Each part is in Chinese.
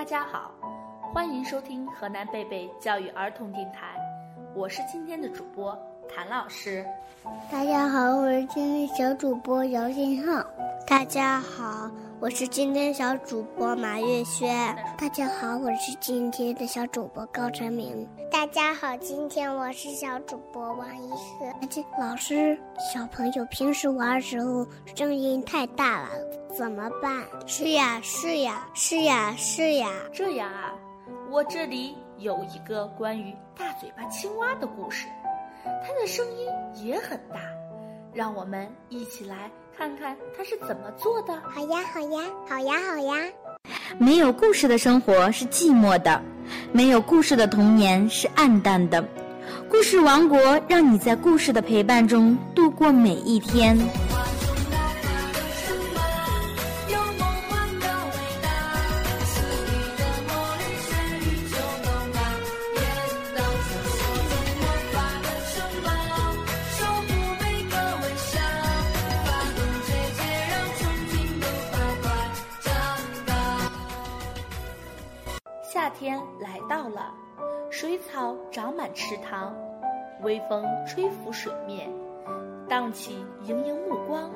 大家好，欢迎收听河南贝贝教育儿童电台，我是今天的主播谭老师。大家好，我是今天小主播姚新浩。大家好，我是今天小主播马月轩。大家好，我是今天的小主播高晨明。大家好，今天我是小主播王一鹤。老师，小朋友平时玩的时候声音太大了，怎么办？是呀，是呀，是呀，是呀。这样啊，我这里有一个关于大嘴巴青蛙的故事，它的声音也很大，让我们一起来看看它是怎么做的。好呀，好呀，好呀，好呀。没有故事的生活是寂寞的。没有故事的童年是暗淡的，故事王国让你在故事的陪伴中度过每一天。天来到了，水草长满池塘，微风吹拂水面，荡起盈盈目光。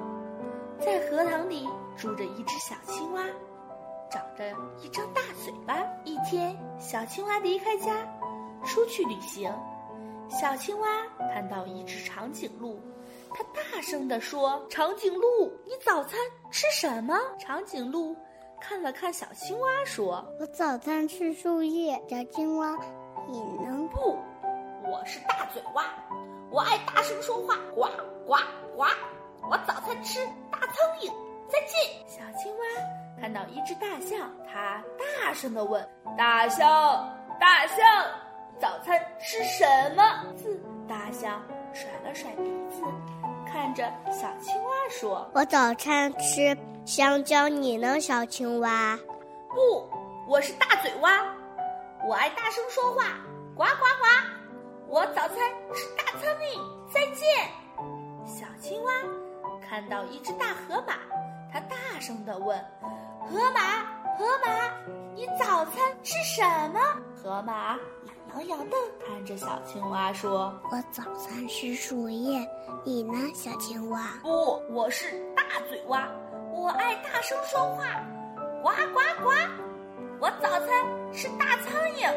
在荷塘里住着一只小青蛙，长着一张大嘴巴。一天，小青蛙离开家，出去旅行。小青蛙看到一只长颈鹿，它大声地说：“长颈鹿，你早餐吃什么？”长颈鹿。看了看小青蛙，说：“我早餐吃树叶。”小青蛙，你能不？我是大嘴蛙，我爱大声说话，呱呱呱！我早餐吃大苍蝇。再见。小青蛙看到一只大象，它大声的问：“大象，大象，早餐吃什么？”字大象甩了甩鼻子，看着小青蛙说：“我早餐吃。”香蕉，你呢，小青蛙？不，我是大嘴蛙，我爱大声说话，呱呱呱！我早餐吃大苍蝇。再见，小青蛙。看到一只大河马，它大声地问：“河马，河马，你早餐吃什么？”河马懒洋洋地看着小青蛙说：“我早餐吃树叶。你呢，小青蛙？”不，我是大嘴蛙。我爱大声说话，呱呱呱！我早餐吃大苍蝇。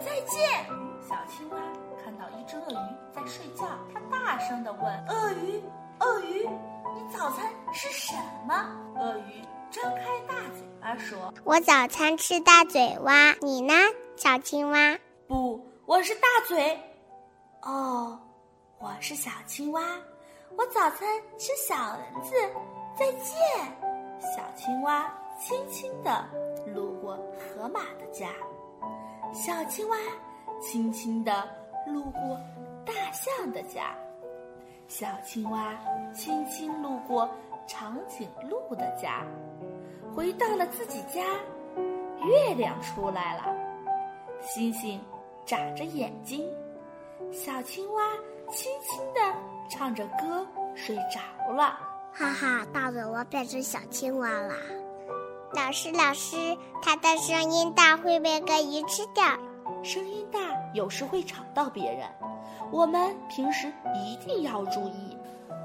再见，小青蛙。看到一只鳄鱼在睡觉，它大声地问：“鳄鱼，鳄鱼，你早餐吃什么？”鳄鱼张开大嘴巴说：“我早餐吃大嘴蛙。你呢，小青蛙？”不，我是大嘴。哦，我是小青蛙。我早餐吃小蚊子。再见。小青蛙轻轻地路过河马的家，小青蛙轻轻地路过大象的家，小青蛙轻轻路过长颈鹿的家，回到了自己家，月亮出来了，星星眨着眼睛，小青蛙轻轻地唱着歌睡着了。哈哈，大嘴蛙变成小青蛙啦！老师，老师，它的声音大会被鳄鱼吃掉。声音大有时会吵到别人，我们平时一定要注意。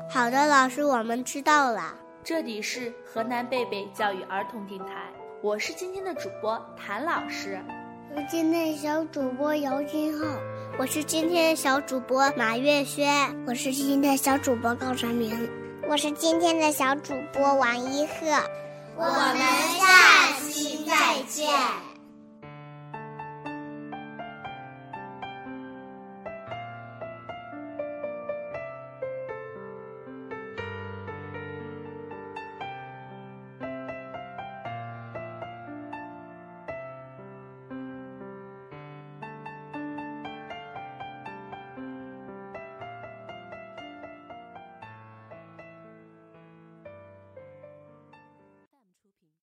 好的，老师，我们知道了。这里是河南贝贝教育儿童电台，我是今天的主播谭老师，我是今天的小主播姚金浩，我是今天的小主播马月轩，我是今天的小主播高传明。我是今天的小主播王一鹤，我们下期再见。